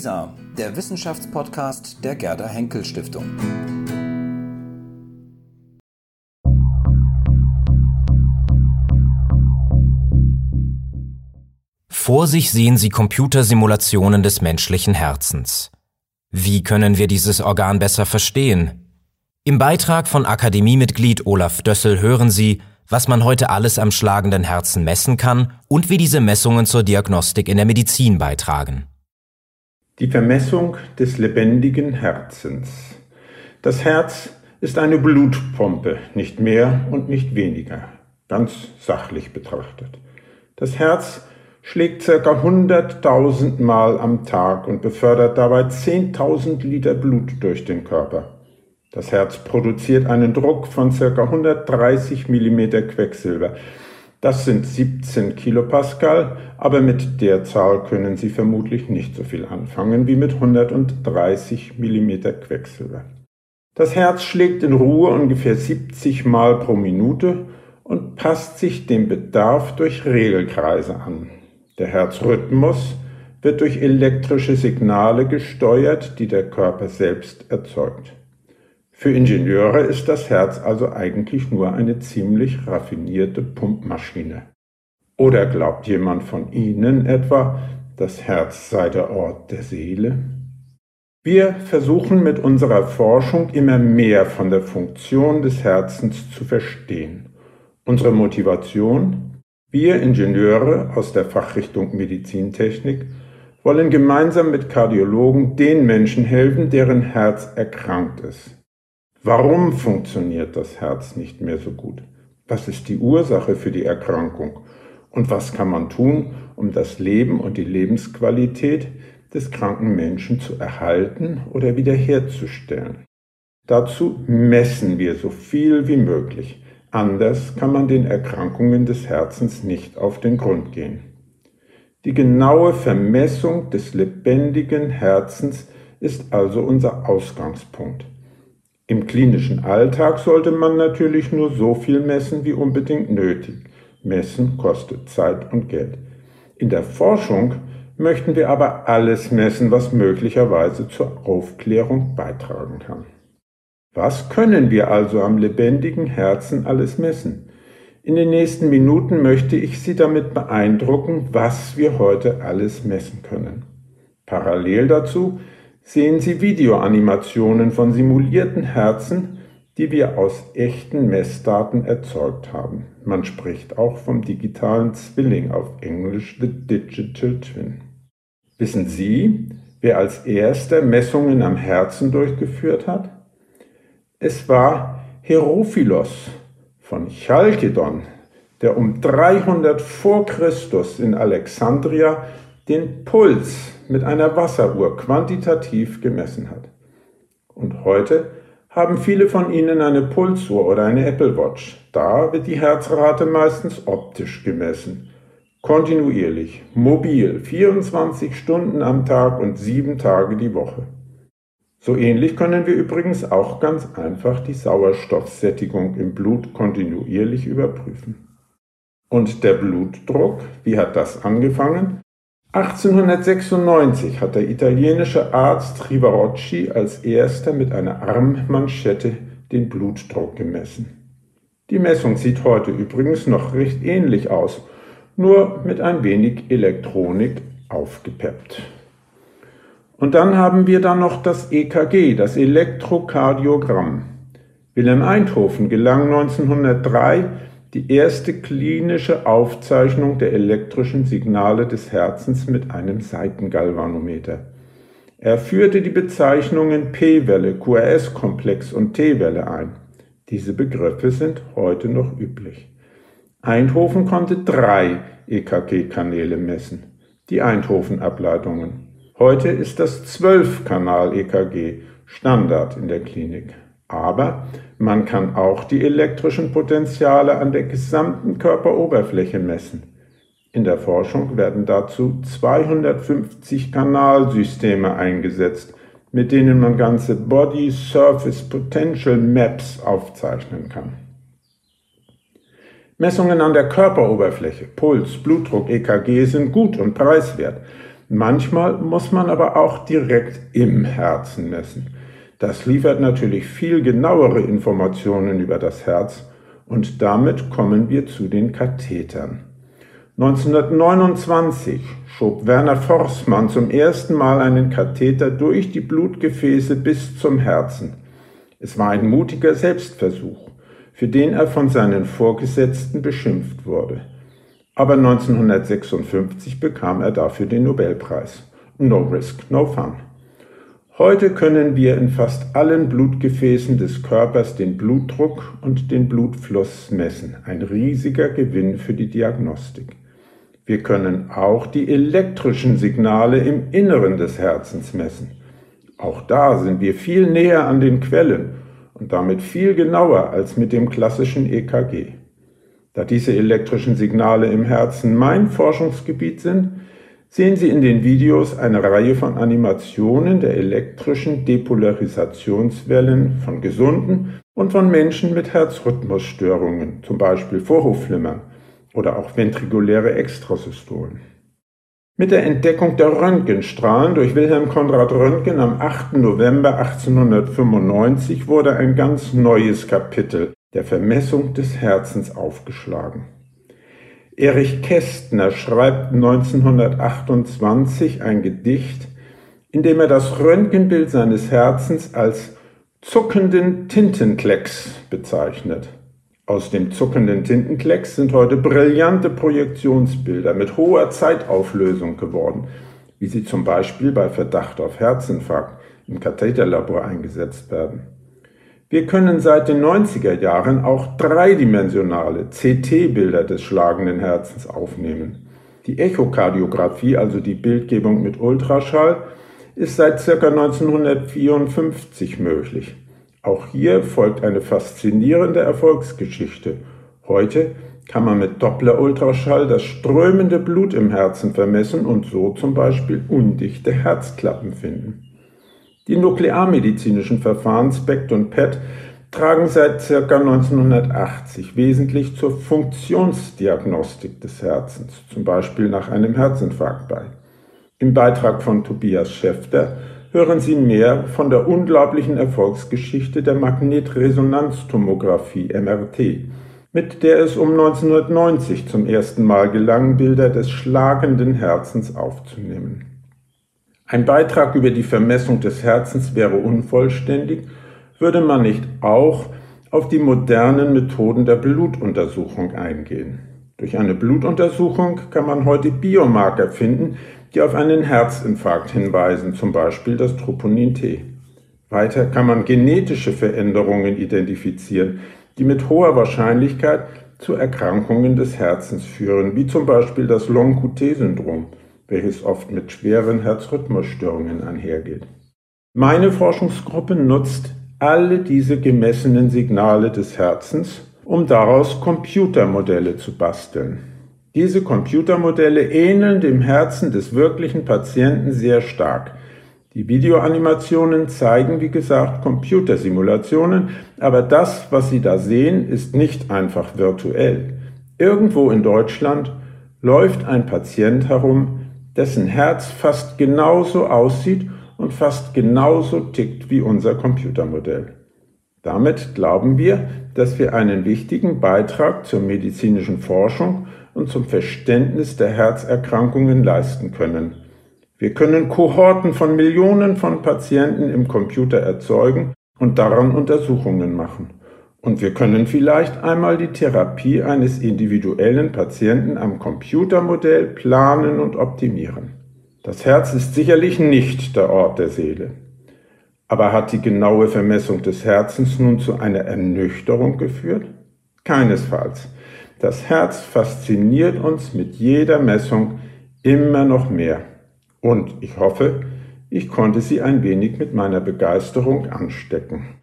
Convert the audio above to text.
WISA, der Wissenschaftspodcast der Gerda Henkel Stiftung. Vor sich sehen Sie Computersimulationen des menschlichen Herzens. Wie können wir dieses Organ besser verstehen? Im Beitrag von Akademiemitglied Olaf Dössel hören Sie, was man heute alles am schlagenden Herzen messen kann und wie diese Messungen zur Diagnostik in der Medizin beitragen. Die Vermessung des lebendigen Herzens. Das Herz ist eine Blutpumpe, nicht mehr und nicht weniger, ganz sachlich betrachtet. Das Herz schlägt ca. 100.000 Mal am Tag und befördert dabei 10.000 Liter Blut durch den Körper. Das Herz produziert einen Druck von ca. 130 mm Quecksilber. Das sind 17 Kilopascal, aber mit der Zahl können Sie vermutlich nicht so viel anfangen wie mit 130 mm Quecksilber. Das Herz schlägt in Ruhe ungefähr 70 Mal pro Minute und passt sich dem Bedarf durch Regelkreise an. Der Herzrhythmus wird durch elektrische Signale gesteuert, die der Körper selbst erzeugt. Für Ingenieure ist das Herz also eigentlich nur eine ziemlich raffinierte Pumpmaschine. Oder glaubt jemand von Ihnen etwa, das Herz sei der Ort der Seele? Wir versuchen mit unserer Forschung immer mehr von der Funktion des Herzens zu verstehen. Unsere Motivation? Wir Ingenieure aus der Fachrichtung Medizintechnik wollen gemeinsam mit Kardiologen den Menschen helfen, deren Herz erkrankt ist. Warum funktioniert das Herz nicht mehr so gut? Was ist die Ursache für die Erkrankung? Und was kann man tun, um das Leben und die Lebensqualität des kranken Menschen zu erhalten oder wiederherzustellen? Dazu messen wir so viel wie möglich. Anders kann man den Erkrankungen des Herzens nicht auf den Grund gehen. Die genaue Vermessung des lebendigen Herzens ist also unser Ausgangspunkt. Im klinischen Alltag sollte man natürlich nur so viel messen wie unbedingt nötig. Messen kostet Zeit und Geld. In der Forschung möchten wir aber alles messen, was möglicherweise zur Aufklärung beitragen kann. Was können wir also am lebendigen Herzen alles messen? In den nächsten Minuten möchte ich Sie damit beeindrucken, was wir heute alles messen können. Parallel dazu sehen Sie Videoanimationen von simulierten Herzen, die wir aus echten Messdaten erzeugt haben. Man spricht auch vom digitalen Zwilling auf Englisch The Digital Twin. Wissen Sie, wer als erster Messungen am Herzen durchgeführt hat? Es war Herophilos von Chalkedon, der um 300 vor Christus in Alexandria den Puls mit einer Wasseruhr quantitativ gemessen hat. Und heute haben viele von Ihnen eine Pulsuhr oder eine Apple Watch. Da wird die Herzrate meistens optisch gemessen. Kontinuierlich, mobil, 24 Stunden am Tag und sieben Tage die Woche. So ähnlich können wir übrigens auch ganz einfach die Sauerstoffsättigung im Blut kontinuierlich überprüfen. Und der Blutdruck, wie hat das angefangen? 1896 hat der italienische Arzt Rivarocci als erster mit einer Armmanschette den Blutdruck gemessen. Die Messung sieht heute übrigens noch recht ähnlich aus, nur mit ein wenig Elektronik aufgepeppt. Und dann haben wir dann noch das EKG, das Elektrokardiogramm. Wilhelm Einthofen gelang 1903 die erste klinische Aufzeichnung der elektrischen Signale des Herzens mit einem Seitengalvanometer. Er führte die Bezeichnungen P-Welle, QRS-Komplex und T-Welle ein. Diese Begriffe sind heute noch üblich. Eindhoven konnte drei EKG-Kanäle messen, die Eindhoven-Ableitungen. Heute ist das 12-Kanal-EKG Standard in der Klinik. Aber man kann auch die elektrischen Potenziale an der gesamten Körperoberfläche messen. In der Forschung werden dazu 250 Kanalsysteme eingesetzt, mit denen man ganze Body Surface Potential Maps aufzeichnen kann. Messungen an der Körperoberfläche, Puls, Blutdruck, EKG sind gut und preiswert. Manchmal muss man aber auch direkt im Herzen messen. Das liefert natürlich viel genauere Informationen über das Herz und damit kommen wir zu den Kathetern. 1929 schob Werner Forßmann zum ersten Mal einen Katheter durch die Blutgefäße bis zum Herzen. Es war ein mutiger Selbstversuch, für den er von seinen Vorgesetzten beschimpft wurde. Aber 1956 bekam er dafür den Nobelpreis. No risk, no fun. Heute können wir in fast allen Blutgefäßen des Körpers den Blutdruck und den Blutfluss messen. Ein riesiger Gewinn für die Diagnostik. Wir können auch die elektrischen Signale im Inneren des Herzens messen. Auch da sind wir viel näher an den Quellen und damit viel genauer als mit dem klassischen EKG. Da diese elektrischen Signale im Herzen mein Forschungsgebiet sind, sehen Sie in den Videos eine Reihe von Animationen der elektrischen Depolarisationswellen von Gesunden und von Menschen mit Herzrhythmusstörungen, zum Beispiel Vorhofflimmern oder auch ventrikuläre Extrasystolen. Mit der Entdeckung der Röntgenstrahlen durch Wilhelm Konrad Röntgen am 8. November 1895 wurde ein ganz neues Kapitel der Vermessung des Herzens aufgeschlagen. Erich Kästner schreibt 1928 ein Gedicht, in dem er das Röntgenbild seines Herzens als zuckenden Tintenklecks bezeichnet. Aus dem zuckenden Tintenklecks sind heute brillante Projektionsbilder mit hoher Zeitauflösung geworden, wie sie zum Beispiel bei Verdacht auf Herzinfarkt im Katheterlabor eingesetzt werden. Wir können seit den 90er Jahren auch dreidimensionale CT-Bilder des schlagenden Herzens aufnehmen. Die Echokardiographie, also die Bildgebung mit Ultraschall, ist seit ca. 1954 möglich. Auch hier folgt eine faszinierende Erfolgsgeschichte. Heute kann man mit Doppler-Ultraschall das strömende Blut im Herzen vermessen und so zum Beispiel undichte Herzklappen finden. Die nuklearmedizinischen Verfahren SPECT und PET tragen seit ca. 1980 wesentlich zur Funktionsdiagnostik des Herzens, zum Beispiel nach einem Herzinfarkt bei. Im Beitrag von Tobias Schäfter hören Sie mehr von der unglaublichen Erfolgsgeschichte der Magnetresonanztomographie MRT, mit der es um 1990 zum ersten Mal gelang, Bilder des schlagenden Herzens aufzunehmen. Ein Beitrag über die Vermessung des Herzens wäre unvollständig, würde man nicht auch auf die modernen Methoden der Blutuntersuchung eingehen. Durch eine Blutuntersuchung kann man heute Biomarker finden, die auf einen Herzinfarkt hinweisen, zum Beispiel das Troponin T. Weiter kann man genetische Veränderungen identifizieren, die mit hoher Wahrscheinlichkeit zu Erkrankungen des Herzens führen, wie zum Beispiel das Long-QT-Syndrom welches oft mit schweren Herzrhythmusstörungen einhergeht. Meine Forschungsgruppe nutzt alle diese gemessenen Signale des Herzens, um daraus Computermodelle zu basteln. Diese Computermodelle ähneln dem Herzen des wirklichen Patienten sehr stark. Die Videoanimationen zeigen, wie gesagt, Computersimulationen, aber das, was Sie da sehen, ist nicht einfach virtuell. Irgendwo in Deutschland läuft ein Patient herum, dessen Herz fast genauso aussieht und fast genauso tickt wie unser Computermodell. Damit glauben wir, dass wir einen wichtigen Beitrag zur medizinischen Forschung und zum Verständnis der Herzerkrankungen leisten können. Wir können Kohorten von Millionen von Patienten im Computer erzeugen und daran Untersuchungen machen. Und wir können vielleicht einmal die Therapie eines individuellen Patienten am Computermodell planen und optimieren. Das Herz ist sicherlich nicht der Ort der Seele. Aber hat die genaue Vermessung des Herzens nun zu einer Ernüchterung geführt? Keinesfalls. Das Herz fasziniert uns mit jeder Messung immer noch mehr. Und ich hoffe, ich konnte Sie ein wenig mit meiner Begeisterung anstecken.